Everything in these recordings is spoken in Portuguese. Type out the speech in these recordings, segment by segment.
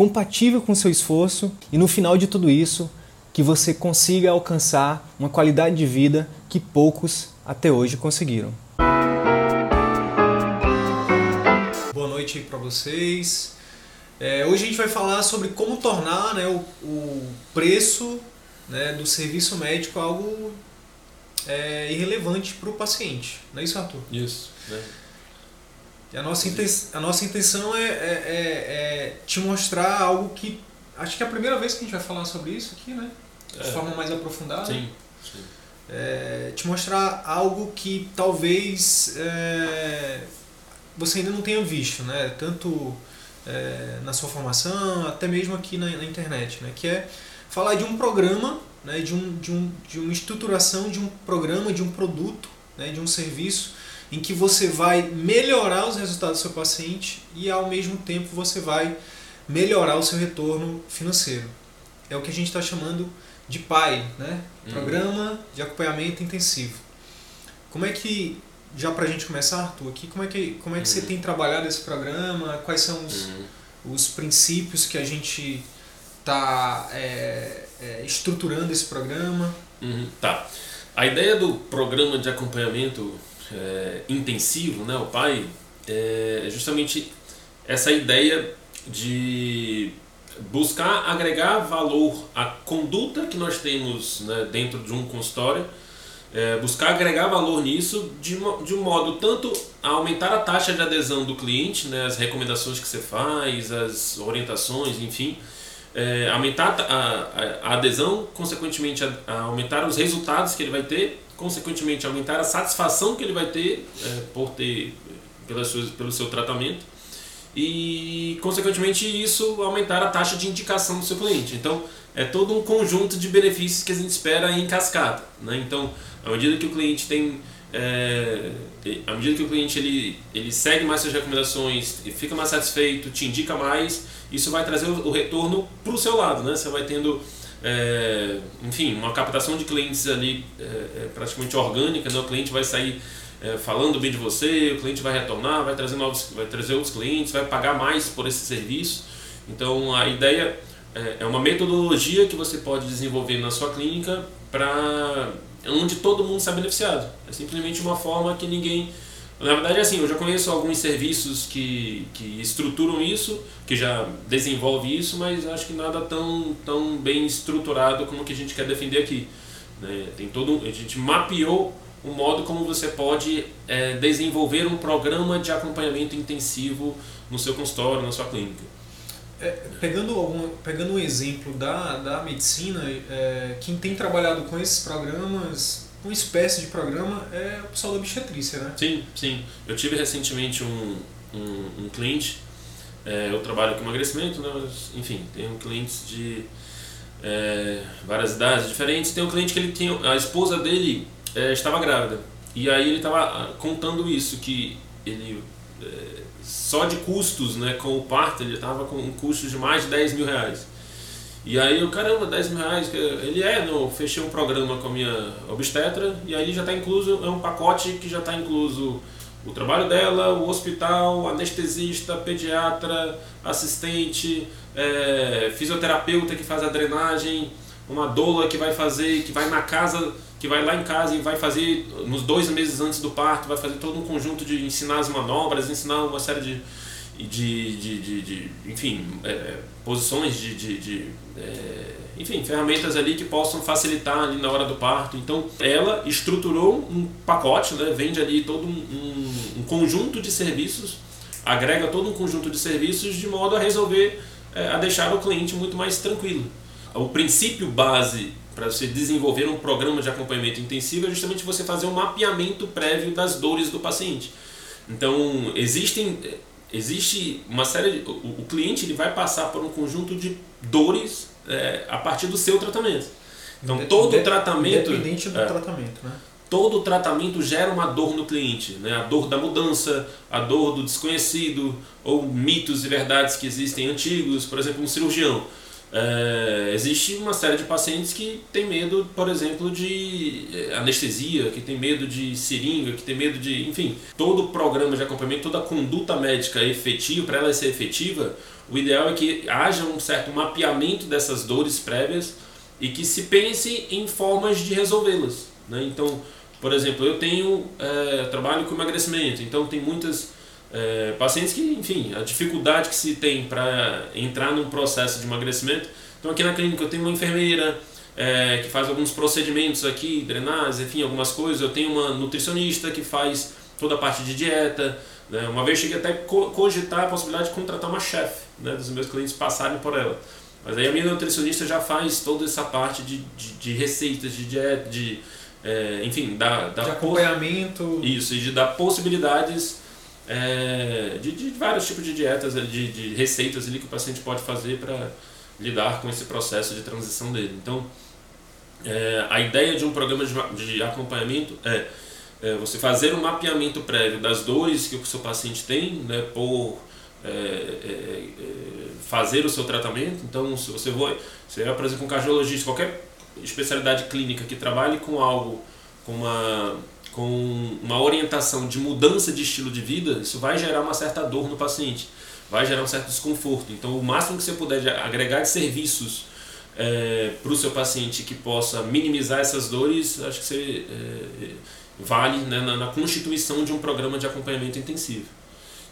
compatível com o seu esforço e no final de tudo isso que você consiga alcançar uma qualidade de vida que poucos até hoje conseguiram. noite para vocês. É, hoje a gente vai falar sobre como tornar né, o, o preço né, do serviço médico algo é, irrelevante para o paciente. Não é isso, Arthur? Isso. Né? E a nossa, intenção, a nossa intenção é, é, é, é, te mostrar algo que. Acho que é a primeira vez que a gente vai falar sobre isso aqui, né? De é. forma mais aprofundada. Sim. sim. É, te mostrar algo que talvez você ainda não tenha visto, né? Tanto é, na sua formação, até mesmo aqui na, na, internet, né? Que é falar de um programa, né? De, um, de, um, de uma estruturação de um programa, de um produto, né? de um serviço em que você vai melhorar os resultados do seu paciente e ao mesmo tempo você vai melhorar o seu retorno financeiro. É o que a gente está chamando de PAI, né? Uhum. Programa de Acompanhamento Intensivo. Como é que já para a gente começar, Arthur, aqui, como é que, como é que uhum. você tem trabalhado esse programa? Quais são os, uhum. os princípios que a gente está é, é, estruturando esse programa? Uhum. Tá. A ideia do programa de acompanhamento é, intensivo, né, o PAI, é justamente essa ideia de buscar agregar valor à conduta que nós temos né, dentro de um consultório é, buscar agregar valor nisso de, de um modo tanto a aumentar a taxa de adesão do cliente, né, as recomendações que você faz, as orientações, enfim, é, aumentar a, a, adesão, consequentemente a, a, aumentar os resultados que ele vai ter, consequentemente aumentar a satisfação que ele vai ter é, por ter pelas suas, pelo seu tratamento e consequentemente isso aumentar a taxa de indicação do seu cliente. Então é todo um conjunto de benefícios que a gente espera em cascata, né? Então à medida que o cliente tem é, à medida que o cliente ele, ele segue mais suas recomendações e fica mais satisfeito, te indica mais, isso vai trazer o, retorno para o seu lado, né? Você vai tendo, é, enfim, uma captação de clientes ali é, é praticamente orgânica, né? O cliente vai sair é, falando bem de você, o cliente vai retornar, vai trazer novos, vai trazer outros clientes, vai pagar mais por esse serviço. Então a ideia é, é uma metodologia que você pode desenvolver na sua clínica para onde todo mundo sai beneficiado. É simplesmente uma forma que ninguém. Na verdade, é assim, eu já conheço alguns serviços que, que estruturam isso, que já desenvolve isso, mas acho que nada tão, tão bem estruturado como o que a gente quer defender aqui. Né? Tem todo, a gente mapeou o modo como você pode é, desenvolver um programa de acompanhamento intensivo no seu consultório, na sua clínica. É, pegando, algum, pegando um exemplo da, da medicina, é, quem tem trabalhado com esses programas, uma espécie de programa, é o pessoal da obstetrícia, né? Sim, sim. Eu tive recentemente um, um, um cliente, é, eu trabalho com emagrecimento, né, mas, enfim, tenho clientes de é, várias idades diferentes. Tem um cliente que ele tinha, a esposa dele é, estava grávida, e aí ele estava ah, contando isso, que ele é, só de custos né, com o parto, ele estava com um custo de mais de 10 mil reais. E aí eu, caramba, 10 mil reais, ele é, não, fechei um programa com a minha obstetra e aí já está incluso, é um pacote que já está incluso o trabalho dela, o hospital, anestesista, pediatra, assistente, é, fisioterapeuta que faz a drenagem, uma doula que vai fazer, que vai na casa que vai lá em casa e vai fazer, nos dois meses antes do parto, vai fazer todo um conjunto de ensinar as manobras, ensinar uma série de, de, de, de, de enfim, é, posições de, de, de é, enfim, ferramentas ali que possam facilitar ali na hora do parto. Então, ela estruturou um pacote, né, vende ali todo um, um, um conjunto de serviços, agrega todo um conjunto de serviços de modo a resolver, é, a deixar o cliente muito mais tranquilo. O princípio base para você desenvolver um programa de acompanhamento intensivo é justamente você fazer um mapeamento prévio das dores do paciente. Então, existem existe uma série de, o, o cliente ele vai passar por um conjunto de dores é, a partir do seu tratamento. Então todo tratamento. Independente do é, tratamento, né? Todo tratamento gera uma dor no cliente, né? a dor da mudança, a dor do desconhecido, ou mitos e verdades que existem antigos, por exemplo, um cirurgião. É, existe uma série de pacientes que tem medo, por exemplo, de é, anestesia, que tem medo de seringa, que tem medo de. Enfim, todo o programa de acompanhamento, toda a conduta médica efetiva, para ela ser efetiva, o ideal é que haja um certo mapeamento dessas dores prévias e que se pense em formas de resolvê-las. Né? Então, por exemplo, eu tenho é, trabalho com emagrecimento, então tem muitas é, pacientes que, enfim, a dificuldade que se tem para entrar num processo de emagrecimento. Então, aqui na clínica eu tenho uma enfermeira é, que faz alguns procedimentos aqui, drenagens, enfim, algumas coisas. Eu tenho uma nutricionista que faz toda a parte de dieta. Né? Uma vez cheguei até a cogitar a possibilidade de contratar uma chefe, né, dos meus clientes passarem por ela. Mas aí a minha nutricionista já faz toda essa parte de, de, de receitas, de dieta, de, é, enfim, da, da de acompanhamento. Isso, e de dar possibilidades é, de, de, vários tipos de dietas, de, de receitas ali que o paciente pode fazer para lidar com esse processo de transição dele. Então, é, a ideia de um programa de, de acompanhamento é, é, você fazer um mapeamento prévio das dores que o seu paciente tem, né, por é, é, é fazer o seu tratamento. Então, se você vai, você vai, por exemplo, um cardiologista, qualquer especialidade clínica que trabalhe com algo, com uma, com uma orientação de mudança de estilo de vida, isso vai gerar uma certa dor no paciente, vai gerar um certo desconforto. Então, o máximo que você puder agregar de serviços é, para o seu paciente que possa minimizar essas dores, acho que você é, vale né, na, na constituição de um programa de acompanhamento intensivo.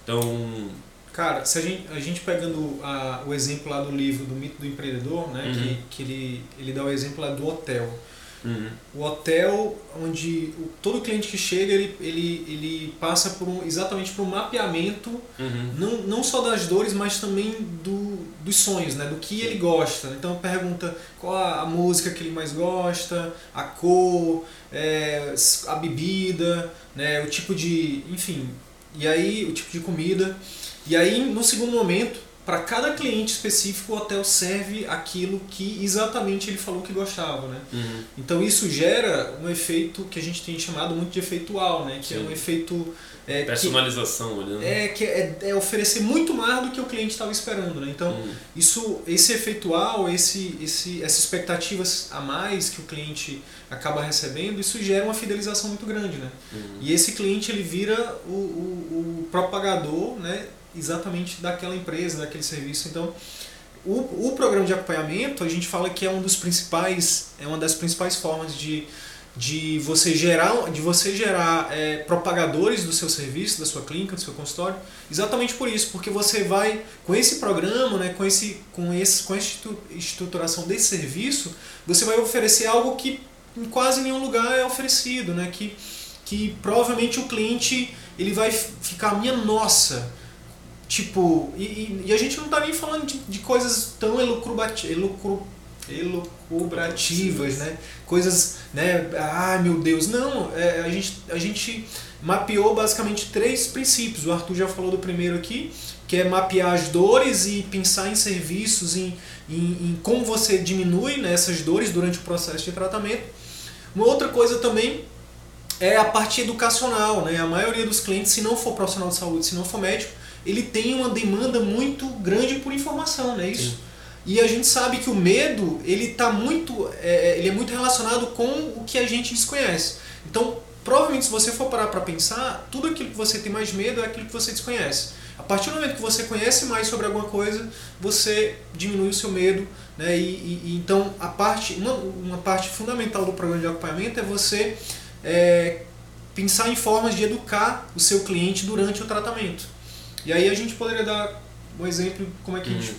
Então, Cara, se a gente, a gente pegando a, o exemplo lá do livro do Mito do Empreendedor, né, uhum. que, que ele, ele dá o exemplo lá do hotel. Uhum. O hotel onde o, todo cliente que chega ele, ele, ele passa por um, exatamente por um mapeamento uhum. não, não só das dores mas também do, dos sonhos né? Do que ele gosta. Então pergunta qual a, a música que ele mais gosta a cor é, a bebida né? O tipo de enfim. E aí o tipo de comida. E aí, no segundo momento, para cada cliente específico, o hotel serve aquilo que exatamente ele falou que gostava, né? Uhum. Então isso gera um efeito que a gente tem chamado muito de efeitual, né? Que Sim. é um efeito é, personalização, que, né? É que é, é, oferecer muito mais do que o cliente estava esperando, né? Então uhum. isso, esse efeitual, esse, esse, essas expectativas a mais que o cliente acaba recebendo, isso gera uma fidelização muito grande, né? Uhum. E esse cliente ele vira o, o, o propagador, né? Exatamente daquela empresa, daquele serviço. Então, o, o programa de acompanhamento, a gente fala que é um dos principais, é uma das principais formas de, de você gerar, de você gerar é, propagadores do seu serviço, da sua clínica, do seu consultório, exatamente por isso, porque você vai com esse programa, né, com esse, com esse, com a estruturação desse serviço, você vai oferecer algo que em quase nenhum lugar é oferecido, né, que, que provavelmente o cliente ele vai ficar minha nossa Tipo, e, e, a gente não tá nem falando de, de coisas tão elucru, elucubrativas, né? Coisas, né? Ai meu Deus, não. É, a, gente, a gente mapeou basicamente três princípios. O Arthur já falou do primeiro aqui, que é mapear as dores e pensar em serviços, em, em, em como você diminui né, essas dores durante o processo de tratamento. Uma outra coisa também é a parte educacional, né? A maioria dos clientes, se não for profissional de saúde, se não for médico, ele tem uma demanda muito grande por informação, não é isso? Sim. E a gente sabe que o medo ele tá muito, é, é, ele é muito relacionado com o que a gente desconhece. Então, provavelmente se você for parar para pensar, tudo aquilo que você tem mais medo é aquilo que você desconhece. A partir do momento que você conhece mais sobre alguma coisa, você diminui o seu medo, né? E, e, e então a parte, uma, uma parte fundamental do programa de acompanhamento é você é, pensar em formas de educar o seu cliente durante o tratamento. E aí a gente poderia dar um exemplo como é que uhum. a gente, uhum.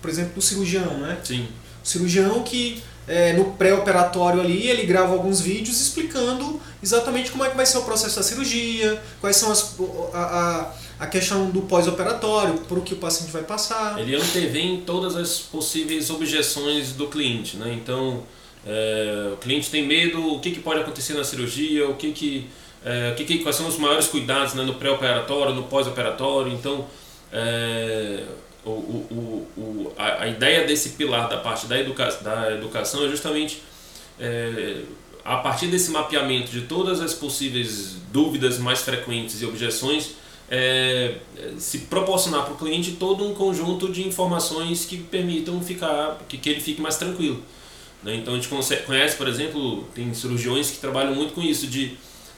por exemplo, do cirurgião, né? Sim. O cirurgião que é, no pré-operatório ali ele grava alguns vídeos explicando exatamente como é que vai ser o processo da cirurgia, quais são as a, a, a questão do pós-operatório, por o que o paciente vai passar. Ele antevém todas as possíveis objeções do cliente, né? Então é, o cliente tem medo, o que, que pode acontecer na cirurgia, o que que é, que, que, quais são os maiores cuidados né, no pré-operatório, no pós-operatório. Então, é, o, o, o, a, a, ideia desse pilar da parte da, educa da educação é justamente é, a partir desse mapeamento de todas as possíveis dúvidas mais frequentes e objeções, é, se proporcionar para o cliente todo um conjunto de informações que permitam ficar, que, que ele fique mais tranquilo. Né? Então a gente conhece, por exemplo, tem cirurgiões que trabalham muito com isso, de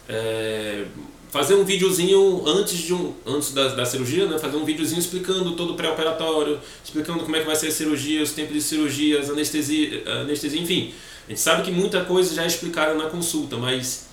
é, fazer um videozinho antes, de um, antes da, da cirurgia, né? fazer um videozinho explicando todo o pré-operatório, explicando como é que vai ser a cirurgia, os tempos de cirurgias, anestesia, anestesia, enfim. A gente sabe que muita coisa já é explicada na consulta, mas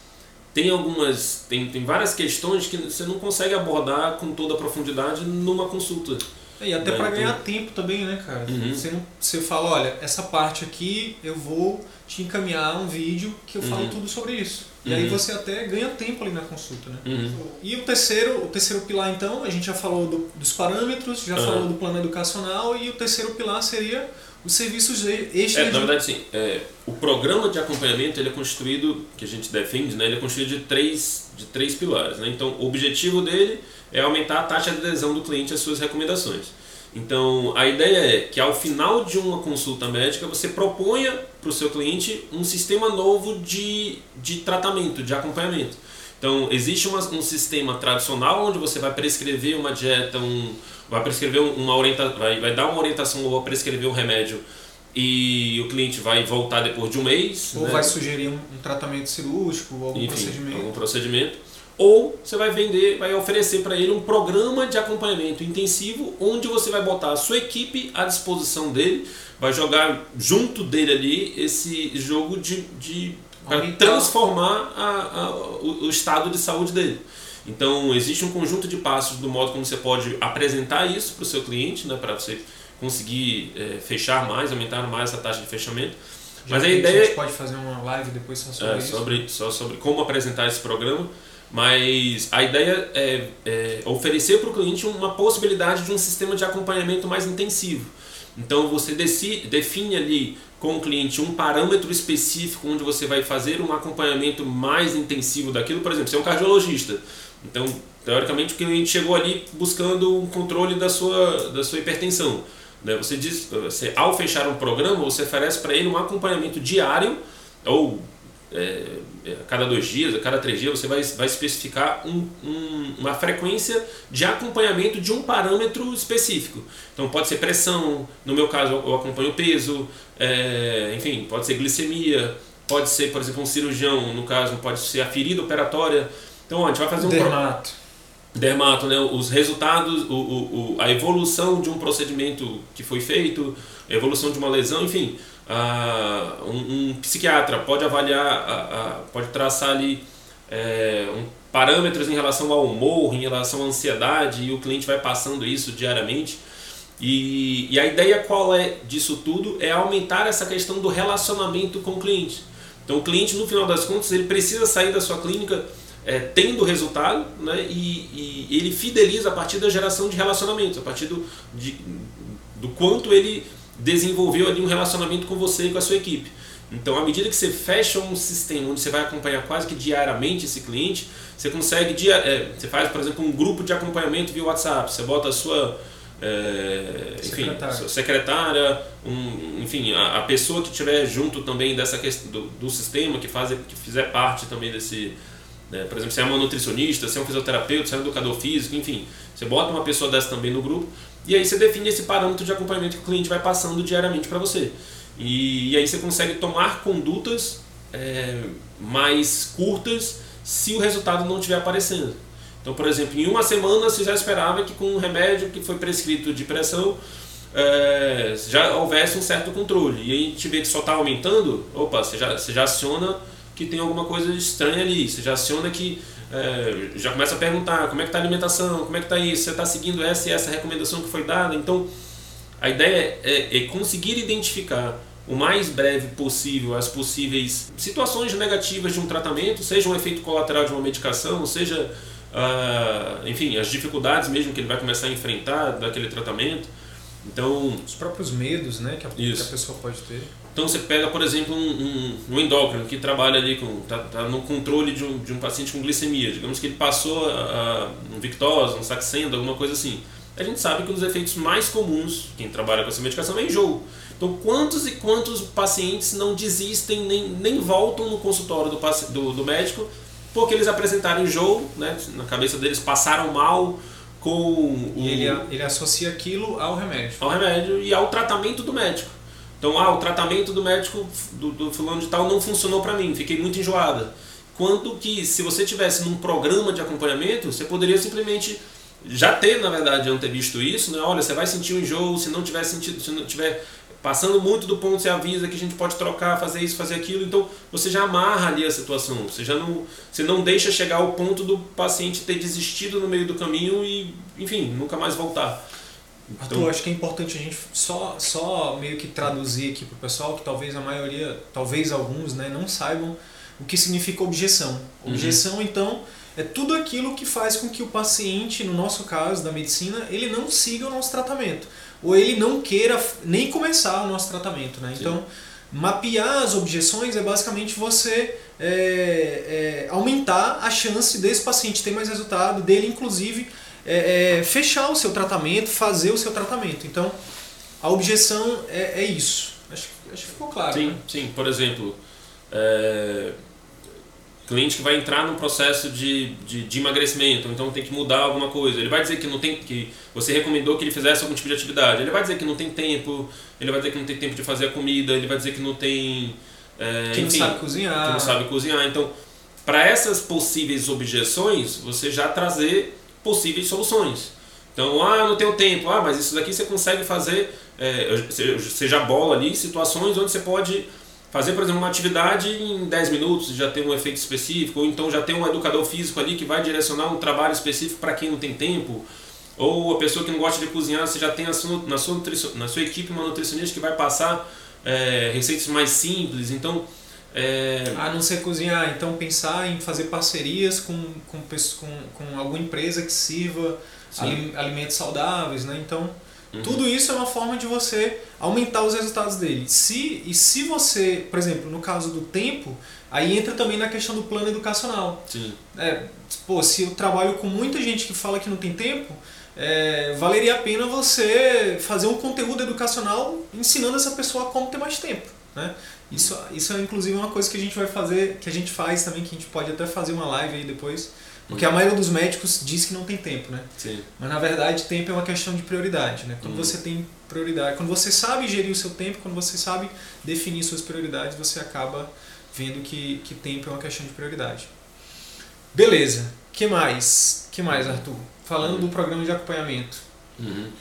tem algumas, tem, tem várias questões que você não consegue abordar com toda a profundidade numa consulta. É, e até para ganhar tempo também, né, cara? Uhum. Você, não, você fala, olha, essa parte aqui eu vou te encaminhar um vídeo que eu falo uhum. tudo sobre isso. E uhum. aí você até ganha tempo ali na consulta, né? Uhum. E o terceiro, o terceiro pilar, então, a gente já falou do, dos parâmetros, já falou do plano educacional, e o terceiro pilar seria os serviços extras. É, na verdade, sim. É, o programa de acompanhamento ele é constituído, que a gente defende, né, ele é constituído de três, de três pilares. Né? Então, o objetivo dele é aumentar a taxa de adesão do cliente às suas recomendações. Então, a ideia é que ao final de uma consulta médica, você proponha para o seu cliente um sistema novo de, de tratamento, de acompanhamento. Então, existe uma, um sistema tradicional onde você vai prescrever uma dieta, um, vai prescrever uma orienta, vai, vai dar uma orientação ou vai prescrever um remédio e o cliente vai voltar depois de um mês. Ou né? vai sugerir um, um, tratamento cirúrgico ou algum Enfim, procedimento. Algum procedimento. Ou você vai vender, vai oferecer para ele um programa de acompanhamento intensivo onde você vai botar a sua equipe à disposição dele, vai jogar junto dele ali esse jogo de, de para transformar a, a, o, o estado de saúde dele. Então, existe um conjunto de passos do modo como você pode apresentar isso para o seu cliente, né, para você conseguir é, fechar mais, aumentar mais a taxa de fechamento. Já Mas a ideia a gente pode fazer uma live depois só sobre é, isso. Sobre, só sobre como apresentar esse programa. Mas a ideia é, é oferecer para o cliente uma possibilidade de um sistema de acompanhamento mais intensivo. Então você decide, define ali com o cliente um parâmetro específico onde você vai fazer um acompanhamento mais intensivo daquilo. Por exemplo, você é um cardiologista. Então, teoricamente, o cliente chegou ali buscando um controle da sua, da sua hipertensão. Né? Você diz, você, ao fechar um programa, você oferece para ele um acompanhamento diário ou é, é, a cada dois dias, a cada três dias, você vai, vai especificar um, um, uma frequência de acompanhamento de um parâmetro específico. Então pode ser pressão, no meu caso eu acompanho peso, é, enfim, pode ser glicemia, pode ser, por exemplo, um cirurgião, no caso, pode ser a ferida operatória. Então a gente vai fazer um. Dermato. Pro... Dermato, né? Os resultados, o, o, a evolução de um procedimento que foi feito, a evolução de uma lesão, enfim uh, um, um, psiquiatra pode avaliar, uh, pode traçar ali é, um, parâmetros em relação ao humor, em relação à ansiedade, e o cliente vai passando isso diariamente. E, e a ideia qual é disso tudo é aumentar essa questão do relacionamento com o cliente. Então o cliente, no final das contas, ele precisa sair da sua clínica é, tendo resultado né, e, e, ele fideliza a partir da geração de relacionamentos, a partir do, de, do quanto ele desenvolveu ali um relacionamento com você e com a sua equipe. Então, à medida que você fecha um sistema onde você vai acompanhar quase que diariamente esse cliente, você consegue, dia, é, você faz, por exemplo, um grupo de acompanhamento via WhatsApp, você bota a sua, é, enfim, secretária, secretária um, enfim, a, a, pessoa que estiver junto também dessa questão do, do, sistema, que, faz, que fizer parte também desse, né, por exemplo, se é uma nutricionista, se é um fisioterapeuta, se é um educador físico, enfim, você bota uma pessoa dessa também no grupo e aí você define esse parâmetro de acompanhamento que o cliente vai passando diariamente para você. E, e, aí você consegue tomar condutas é, mais curtas se o resultado não estiver aparecendo. Então, por exemplo, em uma semana você já esperava que com um remédio que foi prescrito de pressão é, já houvesse um certo controle. E aí a gente vê que só está aumentando, opa, você já, você já aciona que tem alguma coisa estranha ali. Você já aciona que é, já começa a perguntar como é que está a alimentação, como é que está isso, você está seguindo essa e essa recomendação que foi dada. Então, a ideia é, é, conseguir identificar o mais breve possível as possíveis situações negativas de um tratamento, seja um efeito colateral de uma medicação, seja, ah, enfim, as dificuldades mesmo que ele vai começar a enfrentar daquele tratamento. Então, os próprios medos, né, que a, que a pessoa pode ter. Então você pega, por exemplo, um, um, um endócrino que trabalha ali com tá, tá no controle de um, de um paciente com glicemia, digamos que ele passou a, a um Victoza, um Saxenda, alguma coisa assim. a gente sabe que um dos efeitos mais comuns, quem trabalha com essa medicação, é enjoo. Então, quantos e quantos pacientes não desistem, nem, nem voltam no consultório do, do, do médico porque eles apresentaram enjoo, né? na cabeça deles passaram mal com o... Ele, ele associa aquilo ao remédio. Ao remédio e ao tratamento do médico. Então, ah, o tratamento do médico do, do fulano de tal não funcionou para mim, fiquei muito enjoada. Quanto que se você tivesse num programa de acompanhamento, você poderia simplesmente já ter, na verdade, antevisto isso, né? Olha, você vai sentir um enjoo, se não tiver sentido, se não tiver passando muito do ponto, você avisa que a gente pode trocar, fazer isso, fazer aquilo. Então, você já amarra ali a situação. Você já não, você não deixa chegar ao ponto do paciente ter desistido no meio do caminho e, enfim, nunca mais voltar. Então, Arthur, acho que é importante a gente só, só meio que traduzir aqui para o pessoal que talvez a maioria, talvez alguns, né, não saibam o que significa objeção. Uhum. Objeção, uhum. então, é tudo aquilo que faz com que o paciente, no nosso caso da medicina, ele não siga o nosso tratamento ou ele não queira nem começar o nosso tratamento. Né? Então, mapear as objeções é basicamente você é, é, aumentar a chance desse paciente ter mais resultado, dele inclusive é, é fechar o seu tratamento, fazer o seu tratamento. Então, a objeção é, é isso. Acho, acho que ficou claro. Sim, né? sim. Por exemplo, é, cliente que vai entrar num processo de, de, de, emagrecimento, então tem que mudar alguma coisa. Ele vai dizer que não tem que você recomendou que ele fizesse algum tipo de atividade. Ele vai dizer que não tem tempo, ele vai dizer que não tem tempo de fazer a comida, ele vai dizer que não tem é, que enfim, não sabe cozinhar. Que não sabe cozinhar. Então, para essas possíveis objeções, você já trazer possíveis soluções. Então, ah, não tenho tempo. Ah, mas isso daqui você consegue fazer, é, seja bola ali, situações onde você pode fazer, por exemplo, uma atividade em 10 minutos, já tem um efeito específico, ou então já tem um educador físico ali que vai direcionar um trabalho específico para quem não tem tempo, ou a pessoa que não gosta de cozinhar, você já tem na sua, na sua, na sua equipe uma nutricionista que vai passar é, receitas mais simples, então... É... A não ser cozinhar, então pensar em fazer parcerias com, com, com, com alguma empresa que sirva alimentos saudáveis, né? Então... Uhum. Tudo isso é uma forma de você aumentar os resultados dele. Se, e se você, por exemplo, no caso do tempo, aí entra também na questão do plano educacional. Sim. É, pô, se eu trabalho com muita gente que fala que não tem tempo, é, valeria a pena você fazer um conteúdo educacional ensinando essa pessoa como ter mais tempo. Né? Isso, isso é inclusive uma coisa que a gente vai fazer, que a gente faz também, que a gente pode até fazer uma live aí depois porque a maioria dos médicos diz que não tem tempo, né? Sim. Mas na verdade, tempo é uma questão de prioridade, né? Quando uhum. você tem prioridade, quando você sabe gerir o seu tempo, quando você sabe definir suas prioridades, você acaba vendo que, que tempo é uma questão de prioridade. Beleza. Que mais? Que mais, Arthur? Falando uhum. do programa de acompanhamento. Uhum.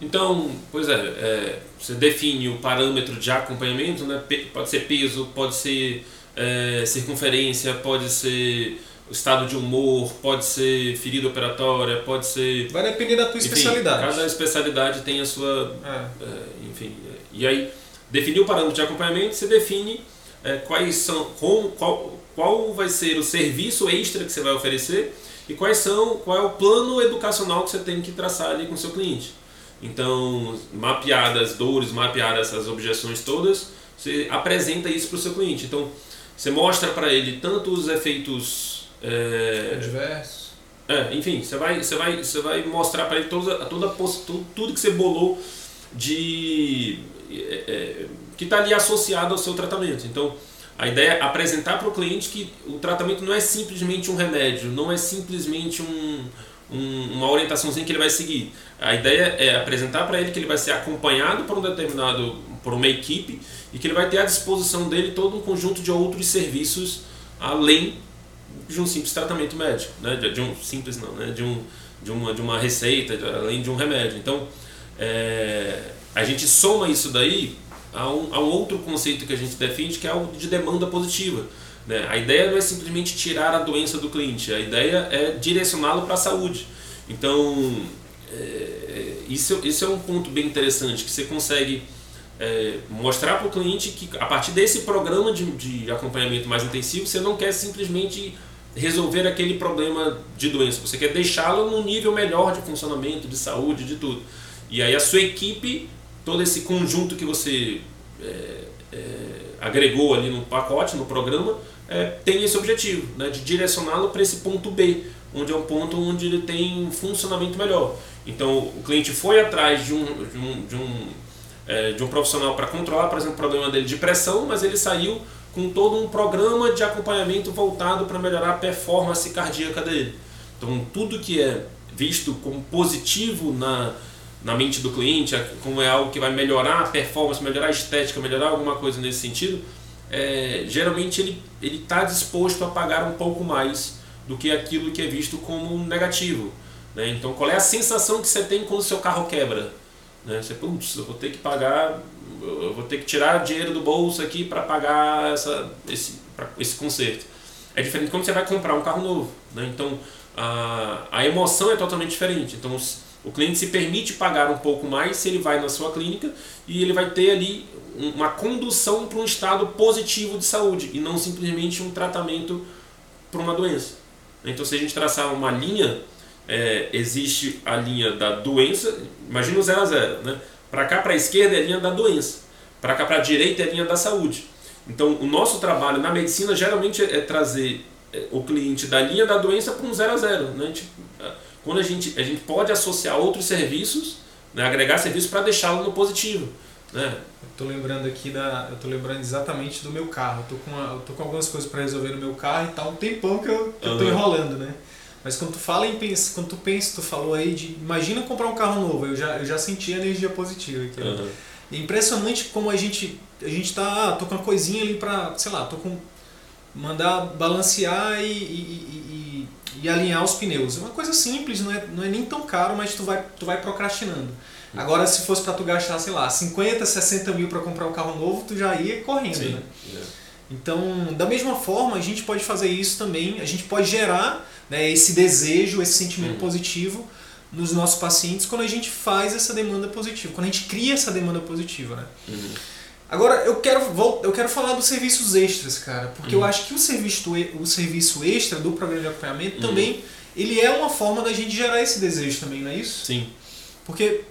Então, pois é, é, você define o parâmetro de acompanhamento, né? Pode ser peso, pode ser é, circunferência, pode ser estado de humor, pode ser ferida operatória, pode ser. Vai depender da tua enfim, especialidade. Cada especialidade tem a sua. É. É, enfim. E aí, definir o parâmetro de acompanhamento, você define é, quais são. Com, qual, qual vai ser o serviço extra que você vai oferecer e quais são, qual é o plano educacional que você tem que traçar ali com o seu cliente. Então, mapeadas as dores, mapeadas essas objeções todas, você apresenta isso para o seu cliente. Então, você mostra para ele tanto os efeitos é, Adverso. É, enfim, você vai, você vai, você vai mostrar para ele toda, toda tudo, tudo que você bolou de é, é, que está ali associado ao seu tratamento. Então, a ideia é apresentar para o cliente que o tratamento não é simplesmente um remédio, não é simplesmente um, um, uma orientaçãozinha que ele vai seguir. A ideia é apresentar para ele que ele vai ser acompanhado por um determinado, por uma equipe e que ele vai ter à disposição dele todo um conjunto de outros serviços além de um simples tratamento médico, né? de, de um simples não, né? de, um, de, uma, de uma receita, de, além de um remédio. Então, é, a gente soma isso daí a um, a um outro conceito que a gente defende, que é o de demanda positiva. Né? A ideia não é simplesmente tirar a doença do cliente, a ideia é direcioná-lo para a saúde. Então, é, isso, isso é um ponto bem interessante, que você consegue é, mostrar para o cliente que a partir desse programa de, de acompanhamento mais intensivo, você não quer simplesmente resolver aquele problema de doença, você quer deixá-lo num nível melhor de funcionamento, de saúde, de tudo. E aí a sua equipe, todo esse conjunto que você é, é, agregou ali no pacote, no programa, é, tem esse objetivo, né, de direcioná-lo para esse ponto B, onde é um ponto onde ele tem um funcionamento melhor. Então o cliente foi atrás de um, de um, de um, é, de um profissional para controlar, por exemplo, o problema dele de pressão, mas ele saiu com todo um programa de acompanhamento voltado para melhorar a performance cardíaca dele. Então tudo que é visto como positivo na, na mente do cliente, como é algo que vai melhorar a performance, melhorar a estética, melhorar alguma coisa nesse sentido, é, geralmente ele está disposto a pagar um pouco mais do que aquilo que é visto como negativo. Né? Então, qual é a sensação que você tem quando seu carro quebra? Né? Você, putz, eu vou ter que pagar, eu vou ter que tirar dinheiro do bolso aqui para pagar essa, esse, esse conserto. É diferente quando você vai comprar um carro novo. Né? Então, a, a emoção é totalmente diferente. Então, o cliente se permite pagar um pouco mais se ele vai na sua clínica e ele vai ter ali uma condução para um estado positivo de saúde e não simplesmente um tratamento para uma doença. Então, se a gente traçar uma linha, é, existe a linha da doença, imagina o 0 a 0, né? Para cá, para a esquerda é a linha da doença, para cá, para a direita é a linha da saúde. Então, o nosso trabalho na medicina geralmente é trazer é, o cliente da linha da doença para um 0 a 0. Né? Quando a gente, a gente pode associar outros serviços, né, agregar serviços para deixá-lo no positivo. Né? Eu tô lembrando aqui da. Eu tô lembrando exatamente do meu carro. Eu tô com, uma, eu tô com algumas coisas para resolver no meu carro e tá um tempão que eu, que uhum. eu tô enrolando, né? Mas quando tu fala em pensa, quando tu pensa, tu falou aí de. Imagina comprar um carro novo, eu já, eu já senti a energia positiva aqui. Uhum. É impressionante como a gente. A gente tá. Ah, tô com uma coisinha ali pra. Sei lá, tô com. Mandar balancear e, e, e e alinhar os pneus. É uma coisa simples, não é, não é nem tão caro, mas tu vai, tu vai procrastinando. Agora, se fosse para tu gastar, sei lá, 50, 60 mil para comprar um carro novo, tu já ia correndo, Sim. né? É. Então, da mesma forma, a gente pode fazer isso também, a gente pode gerar né, esse desejo, esse sentimento positivo nos nossos pacientes quando a gente faz essa demanda positiva, quando a gente cria essa demanda positiva, né? Uhum. Agora, eu quero, eu quero falar dos serviços extras, cara, porque uhum. eu acho que o serviço, o serviço extra do programa de acompanhamento uhum. também, ele é uma forma da gente gerar esse desejo também, não é isso? Sim. Porque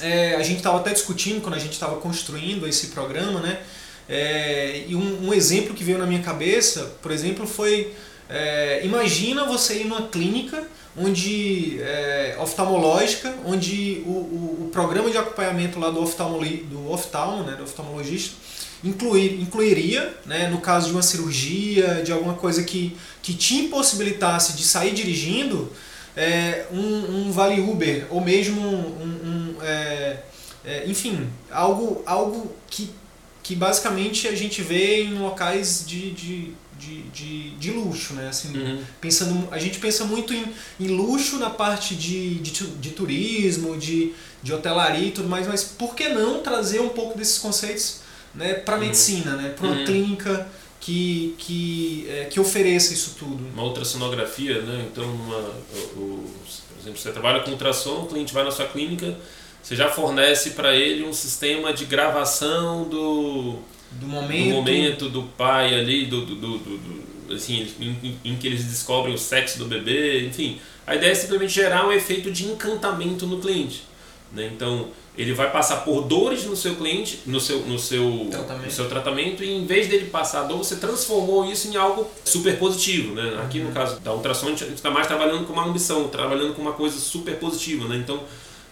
é, a gente estava até discutindo quando a gente estava construindo esse programa, né? É, e um, um, exemplo que veio na minha cabeça, por exemplo, foi é, imagina você ir numa clínica onde é, oftalmológica, onde o, o, o, programa de acompanhamento lá do, oftalmoli, do oftalmo, né, do oftalmologista, incluir, incluiria, né, no caso de uma cirurgia, de alguma coisa que, que te impossibilitasse de sair dirigindo, é, um, um vale Uber, ou mesmo um, um é, é, enfim, algo, algo que, que basicamente a gente vê em locais de, de de, de, de luxo, né? Assim, uhum. pensando, a gente pensa muito em, em luxo na parte de, de, de turismo, de, de hotelaria e tudo mais, mas por que não trazer um pouco desses conceitos né, para a uhum. medicina, né? para uma uhum. clínica que, que, é, que ofereça isso tudo? Uma ultrassonografia, né? então, uma, o, por exemplo, você trabalha com ultrassom, o cliente vai na sua clínica, você já fornece para ele um sistema de gravação do do momento, do, momento do pai ali, do, do, do, do assim, em, em, que eles descobrem o sexo do bebê, enfim. A ideia é simplesmente gerar um efeito de encantamento no cliente. Né? Então, ele vai passar por dores no seu cliente, no seu, no seu, tratamento. No seu tratamento, e em vez dele passar dor, você transformou isso em algo super positivo. Né? Aqui uhum. no caso da ultrassom, a gente está mais trabalhando com uma ambição, trabalhando com uma coisa super positiva. Né? Então,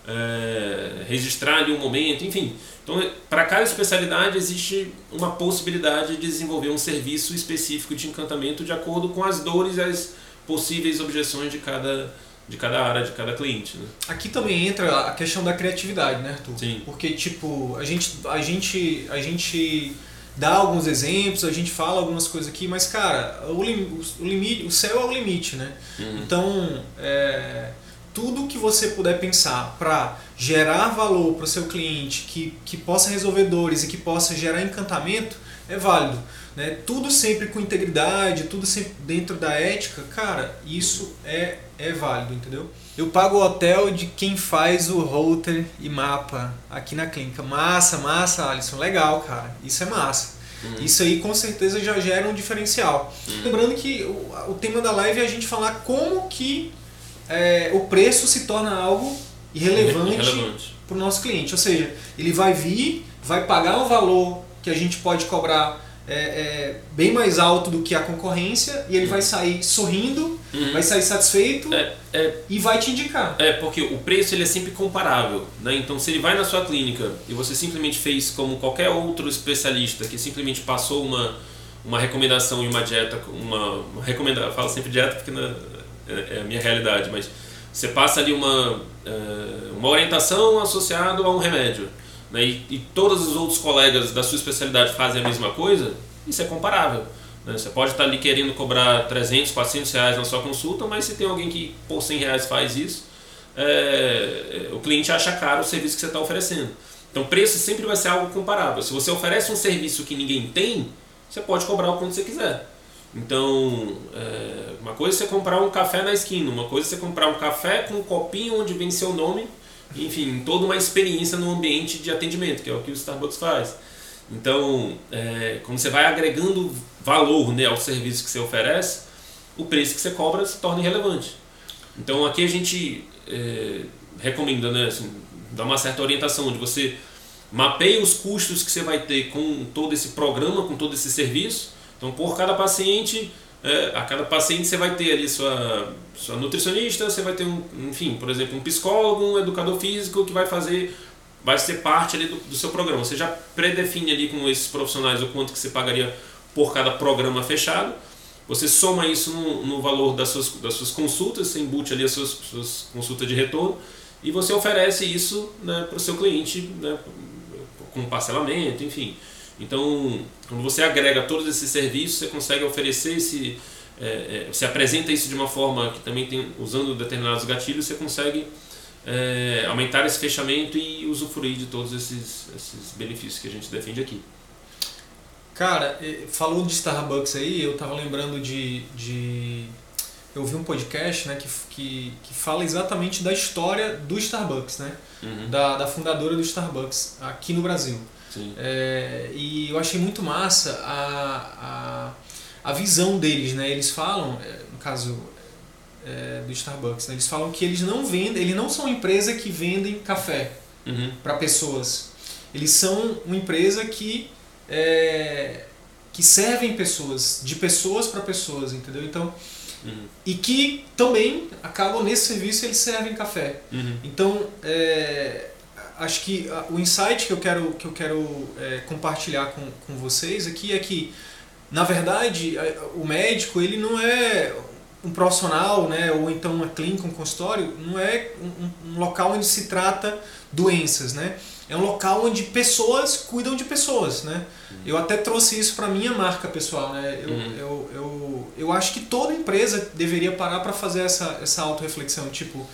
é, registrar ali um momento, enfim. Então, para cada especialidade existe uma possibilidade de desenvolver um serviço específico de encantamento de acordo com as dores e as possíveis objeções de cada, de cada área, de cada cliente. Né? Aqui também entra a questão da criatividade, né, Arthur? Sim. Porque, tipo, a gente, a gente, a gente dá alguns exemplos, a gente fala algumas coisas aqui, mas, cara, o, lim, o, limite, o céu é o limite, né? Uhum. Então, é, tudo que você puder pensar para gerar valor para o seu cliente, que, que possa resolver dores e que possa gerar encantamento, é válido. Né? Tudo sempre com integridade, tudo sempre dentro da ética, cara, isso é, é válido, entendeu? Eu pago o hotel de quem faz o router e mapa aqui na clínica. Massa, massa, Alisson, legal, cara. Isso é massa. Uhum. Isso aí com certeza já gera um diferencial. Uhum. Lembrando que o, o tema da live é a gente falar como que é, o preço se torna algo irrelevante para o nosso cliente. Ou seja, ele vai vir, vai pagar um valor que a gente pode cobrar é, é, bem mais alto do que a concorrência e ele vai sair sorrindo, uhum. vai sair satisfeito é, é, e vai te indicar. É, porque o preço ele é sempre comparável. Né? Então, se ele vai na sua clínica e você simplesmente fez como qualquer outro especialista que simplesmente passou uma, uma recomendação e uma dieta, uma, uma recomendação, falo sempre dieta porque na, é, é a minha realidade, mas você passa ali uma, é, uma orientação associada a um remédio né, e, e, todos os outros colegas da sua especialidade fazem a mesma coisa, isso é comparável. Né? Você pode estar ali querendo cobrar 300, 400 reais na sua consulta, mas se tem alguém que por 100 reais faz isso, é, o cliente acha caro o serviço que você está oferecendo. Então, preço sempre vai ser algo comparável. Se você oferece um serviço que ninguém tem, você pode cobrar o quanto você quiser. Então, é, uma coisa é você comprar um café na esquina, uma coisa é você comprar um café com um copinho onde vem seu nome enfim, toda uma experiência no ambiente de atendimento, que é o que o Starbucks faz. Então, é, quando você vai agregando valor né, ao serviço que você oferece, o preço que você cobra se torna irrelevante. Então, aqui a gente é, recomenda, né, assim, dá uma certa orientação, onde você mapeia os custos que você vai ter com todo esse programa, com todo esse serviço. Então, por cada paciente, é, a cada paciente você vai ter ali sua, sua nutricionista, você vai ter um, enfim, por exemplo, um psicólogo, um educador físico que vai fazer, vai ser parte ali do, do seu programa. Você já predefine ali com esses profissionais o quanto que você pagaria por cada programa fechado. Você soma isso no, no valor das suas, das suas consultas, você embute ali as suas, suas consultas de retorno e você oferece isso né, para o seu cliente né, com parcelamento, enfim. Então, quando você agrega todos esses serviços, você consegue oferecer esse. É, é, você apresenta isso de uma forma que também tem, usando determinados gatilhos, você consegue é, aumentar esse fechamento e usufruir de todos esses, esses benefícios que a gente defende aqui. Cara, falou de Starbucks aí, eu tava lembrando de. de eu vi um podcast né, que, que, que fala exatamente da história do Starbucks, né? Uhum. Da, da fundadora do Starbucks aqui no Brasil. É, e eu achei muito massa a, a, a visão deles, né? Eles falam, é, no caso é, do Starbucks, né? eles falam que eles não vendem, eles não são uma empresa que vendem café uhum. para pessoas. Eles são uma empresa que é, que servem pessoas, de pessoas para pessoas, entendeu? Então, uhum. e que também acabam nesse serviço eles servem café. Uhum. Então, é, acho que o insight que eu quero, que eu quero é, compartilhar com, com vocês aqui é que, na verdade, o médico ele não é um profissional, né, ou então uma clínica, um consultório, não é um, um local onde se trata doenças, né? É um local onde pessoas cuidam de pessoas, né? Uhum. Eu até trouxe isso para minha marca pessoal, né? Eu, uhum. eu, eu, eu acho que toda empresa deveria parar para fazer essa, essa auto-reflexão, tipo,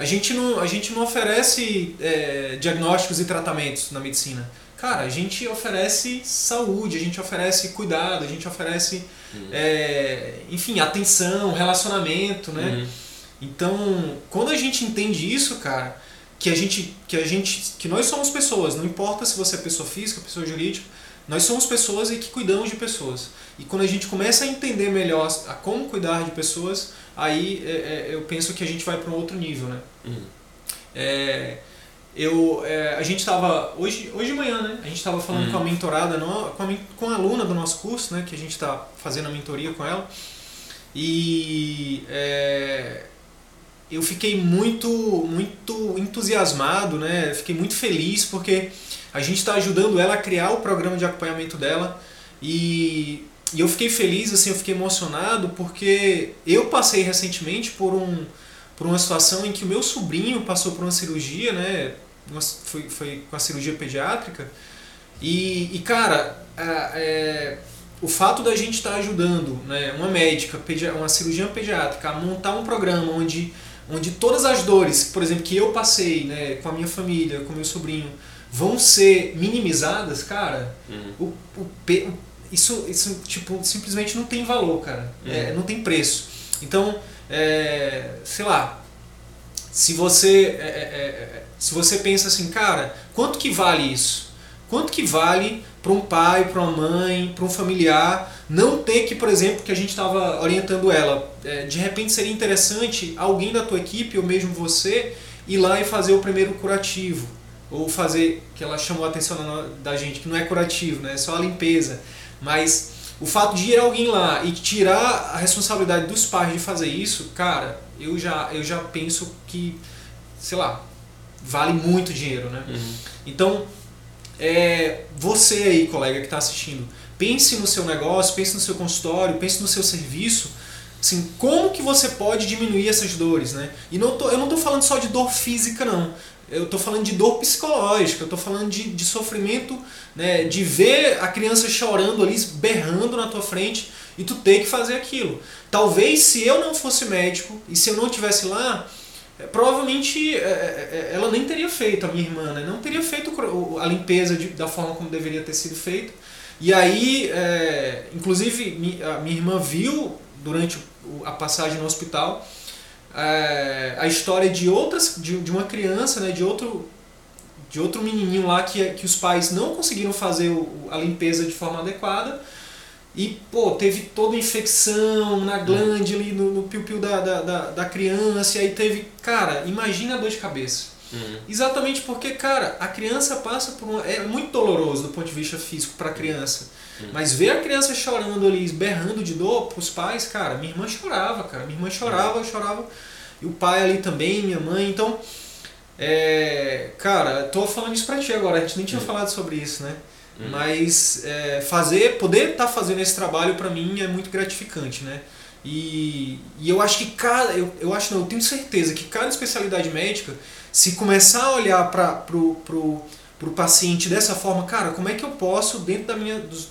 a gente não, a gente não oferece é, diagnósticos e tratamentos na medicina. Cara, a gente oferece saúde, a gente oferece cuidado, a gente oferece, uhum. é, enfim, atenção, relacionamento, né? Uhum. Então, quando a gente entende isso, cara, que a gente, que a gente, que nós somos pessoas, não importa se você é pessoa física, pessoa jurídica, nós somos pessoas e que cuidamos de pessoas. E quando a gente começa a entender melhor a como cuidar de pessoas, aí é, é, eu penso que a gente vai para um outro nível, né? Uhum. É, eu, é, a gente estava hoje, hoje de manhã, né? A gente estava falando uhum. com a mentorada, com, a, com a aluna do nosso curso, né? Que a gente está fazendo a mentoria com ela. E é, eu fiquei muito, muito entusiasmado, né? Fiquei muito feliz porque a gente está ajudando ela a criar o programa de acompanhamento dela e e eu fiquei feliz, assim, eu fiquei emocionado porque eu passei recentemente por, um, por uma situação em que o meu sobrinho passou por uma cirurgia, né? Foi, foi com a cirurgia pediátrica. E, e cara, é, é, o fato da gente estar tá ajudando né, uma médica, uma cirurgiã pediátrica, a montar um programa onde, onde todas as dores, por exemplo, que eu passei né, com a minha família, com o meu sobrinho, vão ser minimizadas, cara, uhum. o, o isso, isso tipo, simplesmente não tem valor, cara. Uhum. É, não tem preço. Então, é, sei lá, se você, é, é, é, se você pensa assim, cara, quanto que vale isso? Quanto que vale para um pai, para uma mãe, para um familiar não ter que, por exemplo, que a gente estava orientando ela, é, de repente seria interessante alguém da tua equipe ou mesmo você ir lá e fazer o primeiro curativo ou fazer que ela chamou a atenção da gente que não é curativo, né? É só a limpeza Mas o fato de ir alguém lá e tirar a responsabilidade dos pais de fazer isso, cara, eu já, eu já penso que, sei lá, vale muito dinheiro, né? Uhum. Então, é, você aí, colega que está assistindo, pense no seu negócio, pense no seu consultório, pense no seu serviço, assim, como que você pode diminuir essas dores, né? E não tô, eu não estou falando só de dor física, não. Eu estou falando de dor psicológica, eu estou falando de, de sofrimento, né, de ver a criança chorando ali, berrando na tua frente e tu ter que fazer aquilo. Talvez se eu não fosse médico e se eu não tivesse lá, é, provavelmente é, é, ela nem teria feito, a minha irmã, né? não teria feito a limpeza de, da forma como deveria ter sido feita. E aí, é, inclusive, a minha irmã viu durante a passagem no hospital é, a história de outras de, de uma criança, né, de outro de outro menininho lá que, que os pais não conseguiram fazer o, a limpeza de forma adequada e, pô, teve toda infecção na glande ali, no, no piu-piu da, da, da, da, criança, e aí teve. Cara, imagina a dor de cabeça. Uhum. Exatamente porque, cara, a criança passa por uma. É muito doloroso do ponto de vista físico para a criança. Uhum. Mas ver a criança chorando ali, berrando de dor pros pais, cara, minha irmã chorava, cara. Minha irmã chorava, uhum. chorava. E o pai ali também, minha mãe. Então, é, cara, tô falando isso pra ti agora, a gente nem tinha uhum. falado sobre isso, né? Mas é, fazer, poder estar tá fazendo esse trabalho para mim é muito gratificante, né? E, e eu acho que cada, eu, eu acho não, eu tenho certeza que cada especialidade médica, se começar a olhar para pro, pro, pro paciente dessa forma, cara, como é que eu posso dentro da minha dos,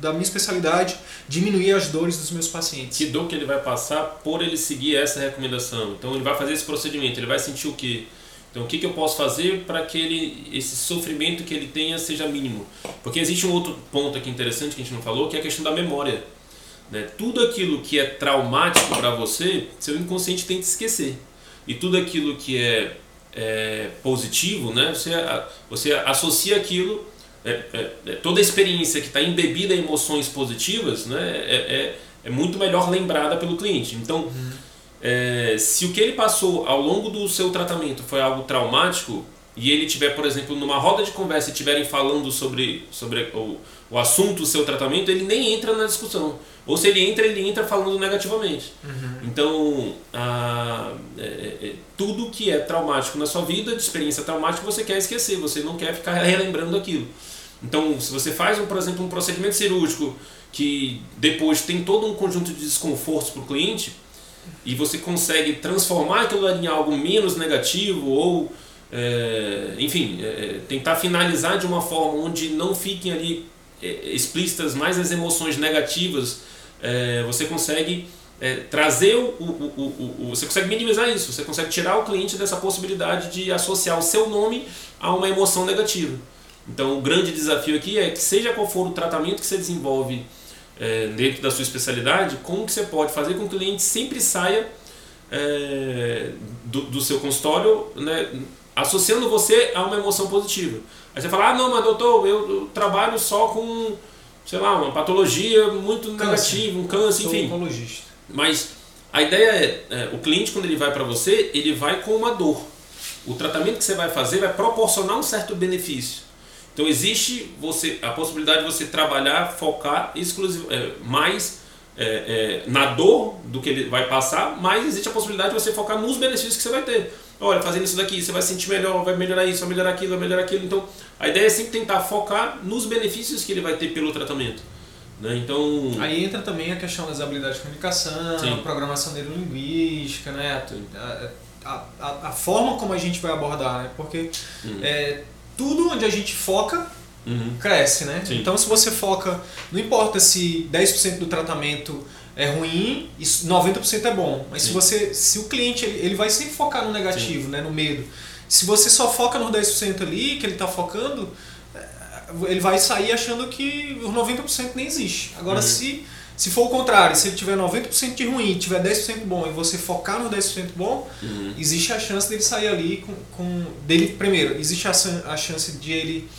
da minha especialidade diminuir as dores dos meus pacientes? Que dor que ele vai passar por ele seguir essa recomendação? Então ele vai fazer esse procedimento, ele vai sentir o quê? Então, o que, que eu posso fazer para que ele, esse sofrimento que ele tenha seja mínimo? Porque existe um outro ponto aqui interessante que a gente não falou, que é a questão da memória. Né? Tudo aquilo que é traumático para você, seu inconsciente tenta esquecer. E tudo aquilo que é, é positivo, né? você, você associa aquilo, é, é, é toda a experiência que está embebida em emoções positivas né? é, é, é muito melhor lembrada pelo cliente. Então, uhum é, se o que ele passou ao longo do seu tratamento foi algo traumático e ele tiver, por exemplo, numa roda de conversa e estiverem falando sobre, sobre o, o assunto do seu tratamento, ele nem entra na discussão. Ou se ele entra, ele entra falando negativamente. Uhum. Então, a, é, é, é, tudo que é traumático na sua vida, de experiência traumática, você quer esquecer, você não quer ficar relembrando aquilo. Então, se você faz, um, por exemplo, um procedimento cirúrgico que depois tem todo um conjunto de desconfortos para o cliente, e você consegue transformar aquilo em algo menos negativo ou, é, enfim, é, tentar finalizar de uma forma onde não fiquem ali é, explícitas mais as emoções negativas, é, você consegue é, trazer o, o, o, o, você consegue minimizar isso, você consegue tirar o cliente dessa possibilidade de associar o seu nome a uma emoção negativa. Então, o grande desafio aqui é que seja qual for o tratamento que você desenvolve é, dentro da sua especialidade, como que você pode fazer com que o cliente sempre saia é, do, do, seu consultório né, associando você a uma emoção positiva. Aí você fala, ah não, mas doutor, eu, eu trabalho só com, sei lá, uma patologia muito câncer. negativa, um câncer, Sou enfim. Oncologista. Mas a ideia é, é, o cliente quando ele vai para você, ele vai com uma dor. O tratamento que você vai fazer vai proporcionar um certo benefício. Então existe você a possibilidade de você trabalhar, focar exclusivo, é, mais é, é, na dor do que ele vai passar, mas existe a possibilidade de você focar nos benefícios que você vai ter. Olha, fazendo isso daqui, você vai se sentir melhor, vai melhorar isso, vai melhorar aquilo, vai melhorar aquilo. Então, a ideia é sempre tentar focar nos benefícios que ele vai ter pelo tratamento. Né? Então... Aí entra também a questão das habilidades de comunicação, Sim. programação neurolinguística, né? A, a, a, forma como a gente vai abordar, né? Porque hum. é, tudo onde a gente foca uhum. cresce, né? Sim. Então se você foca, não importa se 10% do tratamento é ruim e 90% é bom, mas Sim. se você, se o cliente ele, ele vai sempre focar no negativo, Sim. né, no medo. Se você só foca no 10% ali que ele está focando, é, ele vai sair achando que os 90% nem existe. Agora uhum. se se for o contrário, se ele tiver 90% de ruim, tiver 10% bom e você focar no 10% bom, uhum. existe a chance dele sair ali com, com dele primeiro, existe a, a chance de ele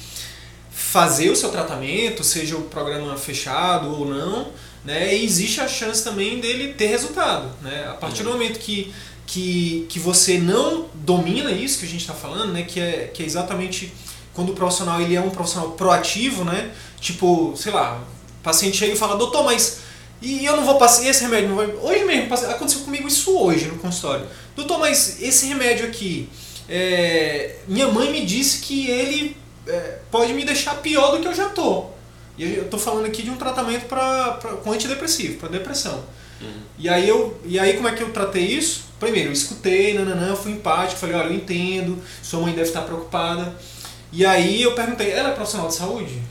fazer o seu tratamento, seja o programa fechado ou não, né? E existe a chance também dele ter resultado, né? A partir do uhum. momento que que, que você não domina isso que a gente está falando, né? Que é, que é exatamente quando o profissional ele é um profissional proativo, né? Tipo, sei lá, paciente chega e fala, doutor, mas e eu não vou passar, esse remédio não vai. Hoje mesmo, aconteceu comigo isso hoje no consultório. Doutor, mas esse remédio aqui, é, minha mãe me disse que ele é, pode me deixar pior do que eu já tô. E eu tô falando aqui de um tratamento pra, pra com antidepressivo, para depressão. Uhum. E, aí eu, e aí como é que eu tratei isso? Primeiro, eu escutei, nananã, fui empático, falei, olha, eu entendo, sua mãe deve estar preocupada. E aí eu perguntei, ela é profissional de saúde?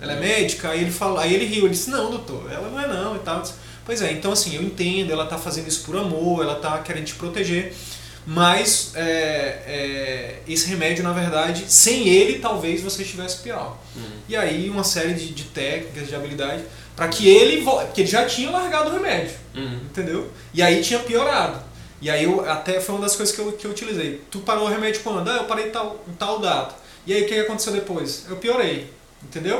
Ela é médica? Aí ele, falou, aí ele riu, ele disse, não, doutor, ela não é não e tal. Disse, pois é, então assim, eu entendo, ela está fazendo isso por amor, ela está querendo te proteger, mas é, é, esse remédio, na verdade, sem ele, talvez você estivesse pior. Uhum. E aí uma série de, de técnicas, de habilidade, para que ele, porque ele já tinha largado o remédio, uhum. entendeu? E aí tinha piorado. E aí eu, até foi uma das coisas que eu, que eu utilizei. Tu parou o remédio quando? Ah, eu parei tal, tal data. E aí o que aconteceu depois? Eu piorei, entendeu?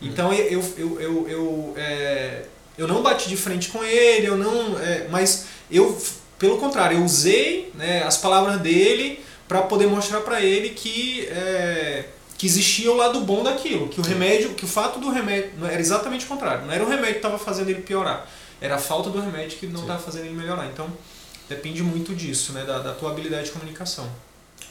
Uhum. Então eu, eu, eu, eu, é, eu não bati de frente com ele, eu não, é, mas eu pelo contrário, eu usei né, as palavras dele para poder mostrar para ele que, é, que existia o lado bom daquilo, que o remédio, que o fato do remédio era exatamente o contrário, não era o remédio que estava fazendo ele piorar, era a falta do remédio que não estava fazendo ele melhorar. Então depende muito disso, né, da, da tua habilidade de comunicação.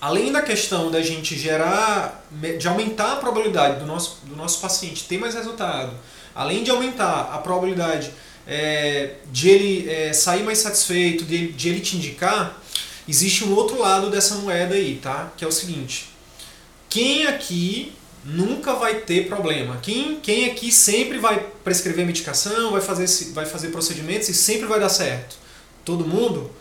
Além da questão da gente gerar, de aumentar a probabilidade do nosso, do nosso paciente ter mais resultado, além de aumentar a probabilidade é, de ele é, sair mais satisfeito, de, de ele te indicar, existe um outro lado dessa moeda aí, tá? Que é o seguinte: quem aqui nunca vai ter problema? Quem, quem aqui sempre vai prescrever medicação, vai fazer, vai fazer procedimentos e sempre vai dar certo? Todo mundo?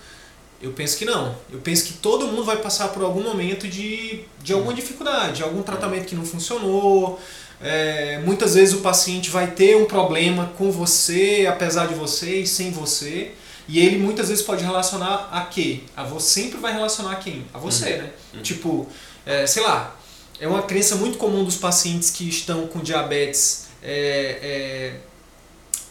Eu penso que não. Eu penso que todo mundo vai passar por algum momento de, de alguma dificuldade, algum tratamento que não funcionou, é, muitas vezes o paciente vai ter um problema com você, apesar de você e sem você. E ele muitas vezes pode relacionar a quê? A você sempre vai relacionar a quem? A você, uhum. né? Uhum. Tipo, é, sei lá, é uma crença muito comum dos pacientes que estão com diabetes é, é,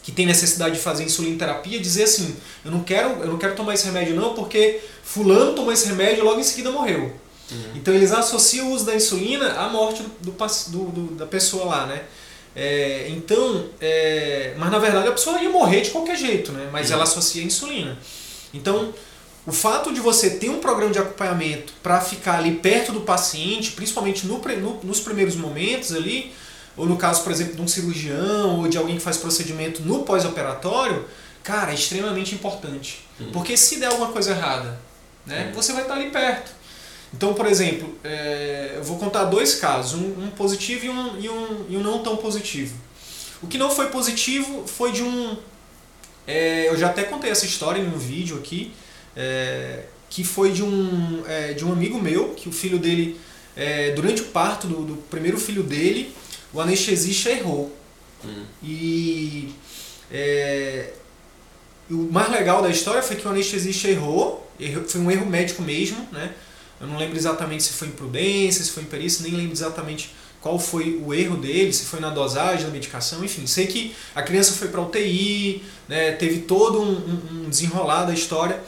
que tem necessidade de fazer insulina terapia dizer assim, eu não quero, eu não quero tomar esse remédio não porque fulano tomou esse remédio e logo em seguida morreu. Uhum. Então eles associam o uso da insulina à morte do, do, do da pessoa lá, né? É, então, é, mas na verdade a pessoa ia morrer de qualquer jeito, né? Mas uhum. ela associa a insulina. Então, o fato de você ter um programa de acompanhamento para ficar ali perto do paciente, principalmente no, no, nos primeiros momentos ali, ou no caso, por exemplo, de um cirurgião ou de alguém que faz procedimento no pós-operatório, cara, é extremamente importante. Uhum. Porque se der alguma coisa errada, né, uhum. você vai estar ali perto. Então, por exemplo, é, eu vou contar dois casos, um, um positivo e um, e, um, e um não tão positivo. O que não foi positivo foi de um. É, eu já até contei essa história em um vídeo aqui, é, que foi de um, é, de um amigo meu, que o filho dele, é, durante o parto do, do, primeiro filho dele, o anestesista errou. Hum. E é, o mais legal da história foi que o anestesista errou, errou foi um erro médico mesmo, né? Eu não lembro exatamente se foi imprudência, se foi imperícia, nem lembro exatamente qual foi o erro dele, se foi na dosagem da medicação, enfim. Sei que a criança foi para UTI, né, teve todo um, um desenrolar da história,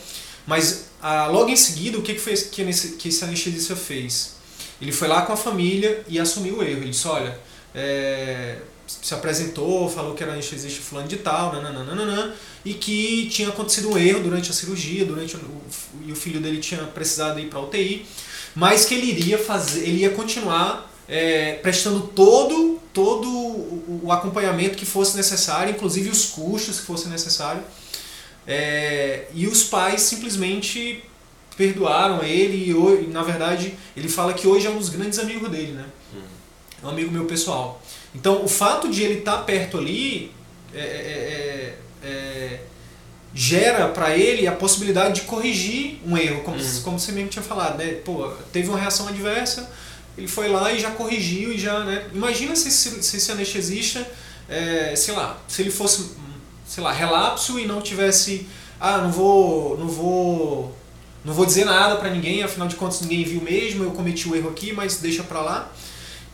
mas ah, logo em seguida, o que, que, foi, que, esse, que esse anestesista fez? Ele foi lá com a família e assumiu o erro. Ele disse: olha, é, se apresentou, falou que era anestesista fulano de tal, nananana, e que tinha acontecido um erro durante a cirurgia, durante o, e o filho dele tinha precisado ir para UTI, mas que ele iria fazer, ele ia continuar é, prestando todo todo o, o, acompanhamento que fosse necessário, inclusive os custos que fosse necessário. É, e os pais simplesmente perdoaram ele e, na verdade, ele fala que hoje é um dos grandes amigos dele, né? Uhum. É um amigo meu pessoal. Então, o fato de ele estar tá perto ali é, é, é, é gera para ele a possibilidade de corrigir um erro, como, uhum. como você mesmo tinha falado, né? Pô, teve uma reação adversa, ele foi lá e já corrigiu e já, né? Imagina se, se, se esse anestesista, é, sei lá, se ele fosse, sei lá, relapso e não tivesse, ah, não vou, não vou, não vou dizer nada para ninguém, afinal de contas ninguém viu mesmo, eu cometi o erro aqui, mas deixa para lá.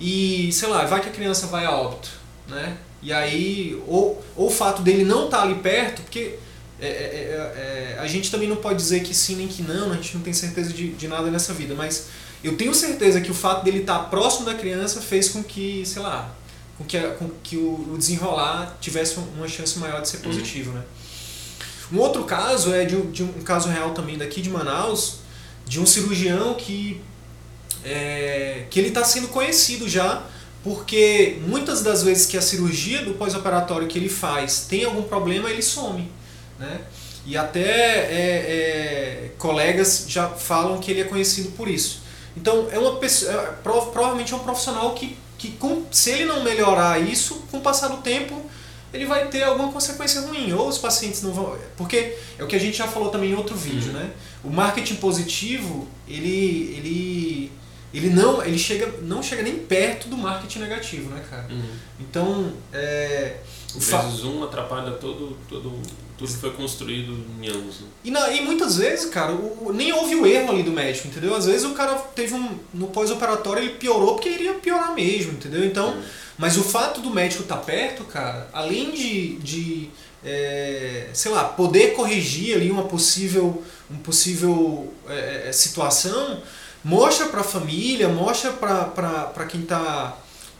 E, sei lá, vai que a criança vai a óbito, né? E aí, ou, ou o fato dele não estar tá ali perto, porque é, é, é, é, a gente também não pode dizer que sim nem que não, a gente não tem certeza de, de nada nessa vida, mas eu tenho certeza que o fato dele estar tá próximo da criança fez com que, sei lá, com que, a, com que o, o desenrolar tivesse uma chance maior de ser Uhum. positivo, né? Um outro caso é de, de um caso real também daqui de Manaus, de um cirurgião que é, que ele está sendo conhecido já porque muitas das vezes que a cirurgia do pós-operatório que ele faz tem algum problema, ele some, né? E até é, é, colegas já falam que ele é conhecido por isso. Então é uma pessoa, é, prov- provavelmente é um profissional que, que com, se ele não melhorar isso, com o passar do tempo, ele vai ter alguma consequência ruim. Ou os pacientes não vão. Porque é o que a gente já falou também em outro vídeo, né? O marketing positivo, ele. ele ele não, ele chega, não chega nem perto do marketing negativo, né, cara? Uhum. Então, é, o Vezes um atrapalha todo, todo, tudo que foi construído em anos. Né? E, na- e muitas vezes, cara, o- nem houve o erro ali do médico, entendeu? Às vezes o cara teve um. No pós-operatório ele piorou porque iria piorar mesmo, entendeu? Então. Mas o fato do médico estar perto, cara, além de. de é, sei lá, poder corrigir ali uma possível, um possível é, é, situação, mostra pra família, mostra pra quem tá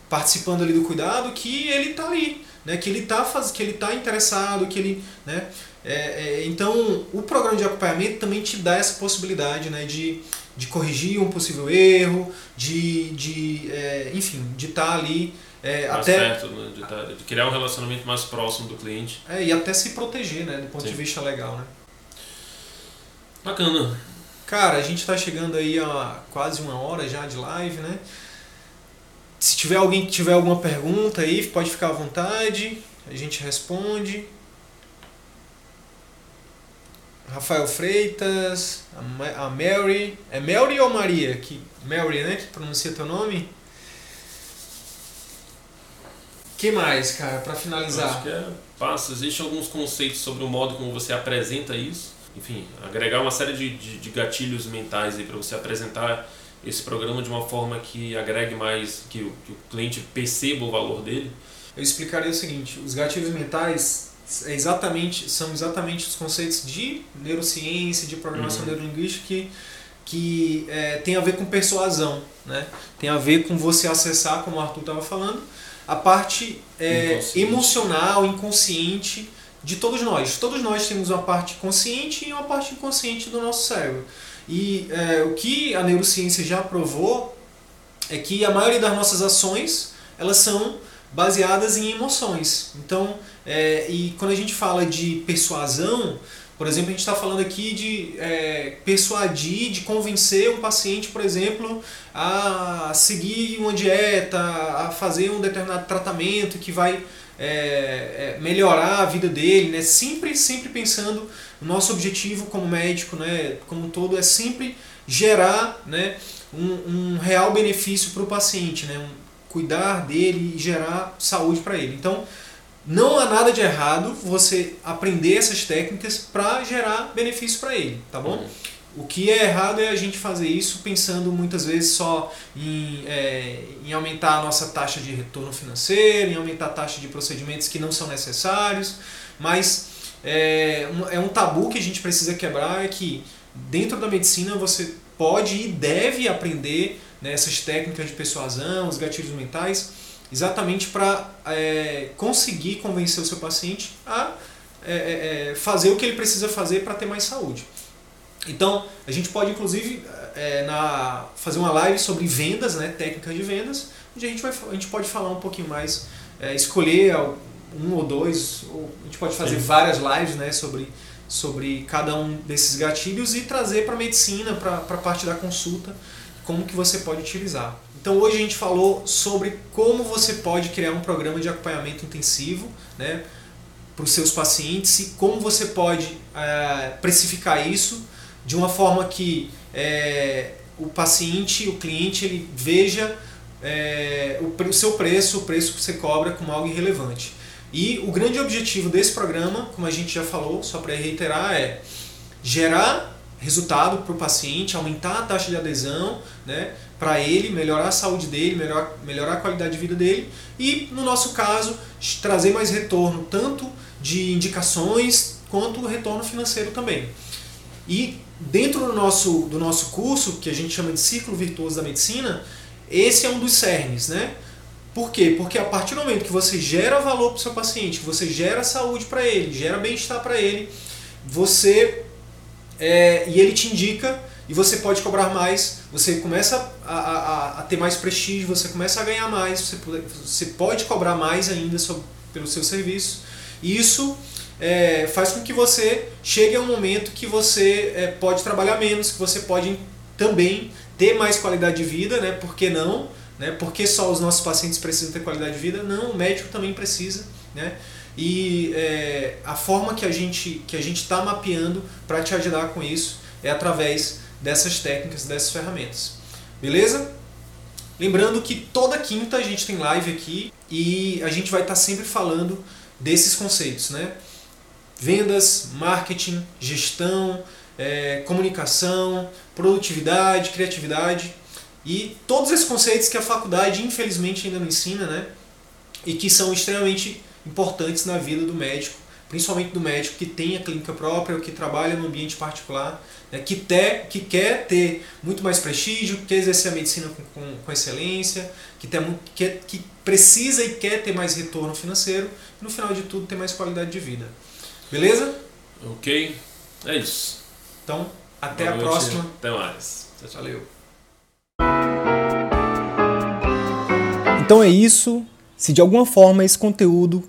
participando ali do cuidado que ele tá ali, né? Que ele tá, faz, que ele tá interessado, que ele. Né? É, é, então, o programa de acompanhamento também te dá essa possibilidade né, de, de corrigir um possível erro, de, de é, enfim, de estar ali é, Mais até, perto, né? de, tá- de criar um relacionamento mais próximo do cliente. é, e até se proteger né, do ponto Sim. de vista legal. Né? Bacana. Cara, a gente está chegando aí a quase uma hora já de live, né? Se tiver alguém que tiver alguma pergunta aí, pode ficar à vontade, a gente responde. Rafael Freitas, a Mary. É Mary ou Maria? Que, Mary, né? Que pronuncia teu nome? Que mais, cara, para Eu acho finalizar? que é passa. Existem alguns conceitos sobre o modo como você apresenta isso. Enfim, agregar uma série de, de, de gatilhos mentais aí para você apresentar esse programa de uma forma que agregue mais, que o, que o cliente perceba o valor dele. Eu explicaria o seguinte: os gatilhos mentais é exatamente, são exatamente os conceitos de neurociência, de programação Uhum. neurolinguística que, que é, tem a ver com persuasão, né? tem a ver com você acessar, como o Arthur estava falando, a parte é, Inconsciente. emocional, inconsciente de todos nós. Todos nós temos uma parte consciente e uma parte inconsciente do nosso cérebro. E é, o que a neurociência já provou é que a maioria das nossas ações elas são baseadas em emoções. Então, é, e quando a gente fala de persuasão, por exemplo, a gente está falando aqui de é, persuadir, de convencer um paciente, por exemplo, a seguir uma dieta, a fazer um determinado tratamento que vai é, é, melhorar a vida dele, né? Sempre, sempre pensando nosso objetivo como médico, né? Como um todo é sempre gerar, né? Um, um real benefício para o paciente, né? Um, cuidar dele e gerar saúde para ele. Então, não há nada de errado você aprender essas técnicas para gerar benefício para ele, tá bom? O que é errado é a gente fazer isso pensando muitas vezes só em, é, em aumentar a nossa taxa de retorno financeiro, em aumentar a taxa de procedimentos que não são necessários, mas é um, é um tabu que a gente precisa quebrar é que dentro da medicina você pode e deve aprender né, essas técnicas de persuasão, os gatilhos mentais, exatamente para é, conseguir convencer o seu paciente a é, é, fazer o que ele precisa fazer para ter mais saúde. Então, a gente pode inclusive é, na, fazer uma live sobre vendas, né, técnicas de vendas, onde a gente, vai, a gente pode falar um pouquinho mais, é, escolher um ou dois, ou a gente pode fazer Sim. várias lives né, sobre, sobre cada um desses gatilhos e trazer para a medicina, para a parte da consulta, como que você pode utilizar. Então hoje a gente falou sobre como você pode criar um programa de acompanhamento intensivo né, para os seus pacientes e como você pode é, precificar isso de uma forma que é, o paciente, o cliente, ele veja é, o, o seu preço, o preço que você cobra como algo irrelevante. E o grande objetivo desse programa, como a gente já falou, só para reiterar, é gerar resultado para o paciente, aumentar a taxa de adesão, né, para ele, melhorar a saúde dele, melhorar, melhorar a qualidade de vida dele e, no nosso caso, trazer mais retorno tanto de indicações quanto retorno financeiro também. E dentro do nosso, do nosso curso, que a gente chama de Círculo Virtuoso da Medicina, esse é um dos cernes, né? Por quê? Porque a partir do momento que você gera valor para o seu paciente, que você gera saúde para ele, gera bem-estar para ele, você é, e ele te indica e você pode cobrar mais, você começa a, a, a, ter mais prestígio, você começa a ganhar mais, você, você pode cobrar mais ainda sobre, pelo seu serviço. E isso é, faz com que você chegue a um momento que você é, pode trabalhar menos, que você pode também ter mais qualidade de vida, né? Por que não? Né? Porque só os nossos pacientes precisam ter qualidade de vida? Não, o médico também precisa, né? E é, a forma que a gente que a gente está mapeando para te ajudar com isso é através dessas técnicas, dessas ferramentas. Beleza? Lembrando que toda quinta a gente tem live aqui e a gente vai estar sempre falando desses conceitos, né? Vendas, marketing, gestão, é, comunicação, produtividade, criatividade e todos esses conceitos que a faculdade infelizmente ainda não ensina, né? E que são extremamente importantes na vida do médico, principalmente do médico que tem a clínica própria ou que trabalha no ambiente particular, né? que, ter, que quer ter muito mais prestígio, que quer exercer a medicina com, com, com excelência, que, tem, que, que precisa e quer ter mais retorno financeiro e no final de tudo ter mais qualidade de vida. Beleza? Ok, é isso. Então, até Boa a noite. próxima. Até mais. Valeu. Então é isso. Se de alguma forma esse conteúdo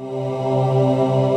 うん。